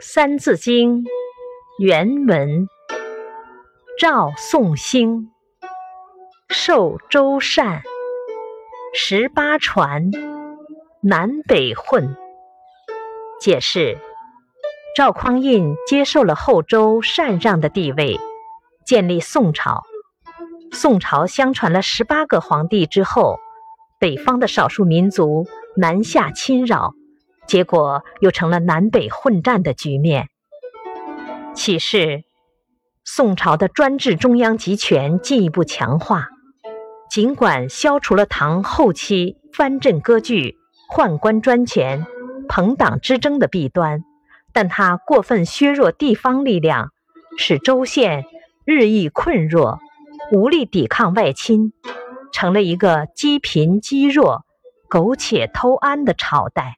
三字经》原文：赵宋兴，受周禅，十八传，南北混。解释：赵匡胤接受了后周禅让的地位，建立宋朝。宋朝相传了十八个皇帝之后，北方的少数民族南下侵扰。结果又成了南北混战的局面。启示：宋朝的专制中央集权进一步强化。尽管消除了唐后期藩镇割据、宦官专权、朋党之争的弊端，但它过分削弱地方力量，使州县日益困弱，无力抵抗外侵，成了一个积贫积弱、苟且偷安的朝代。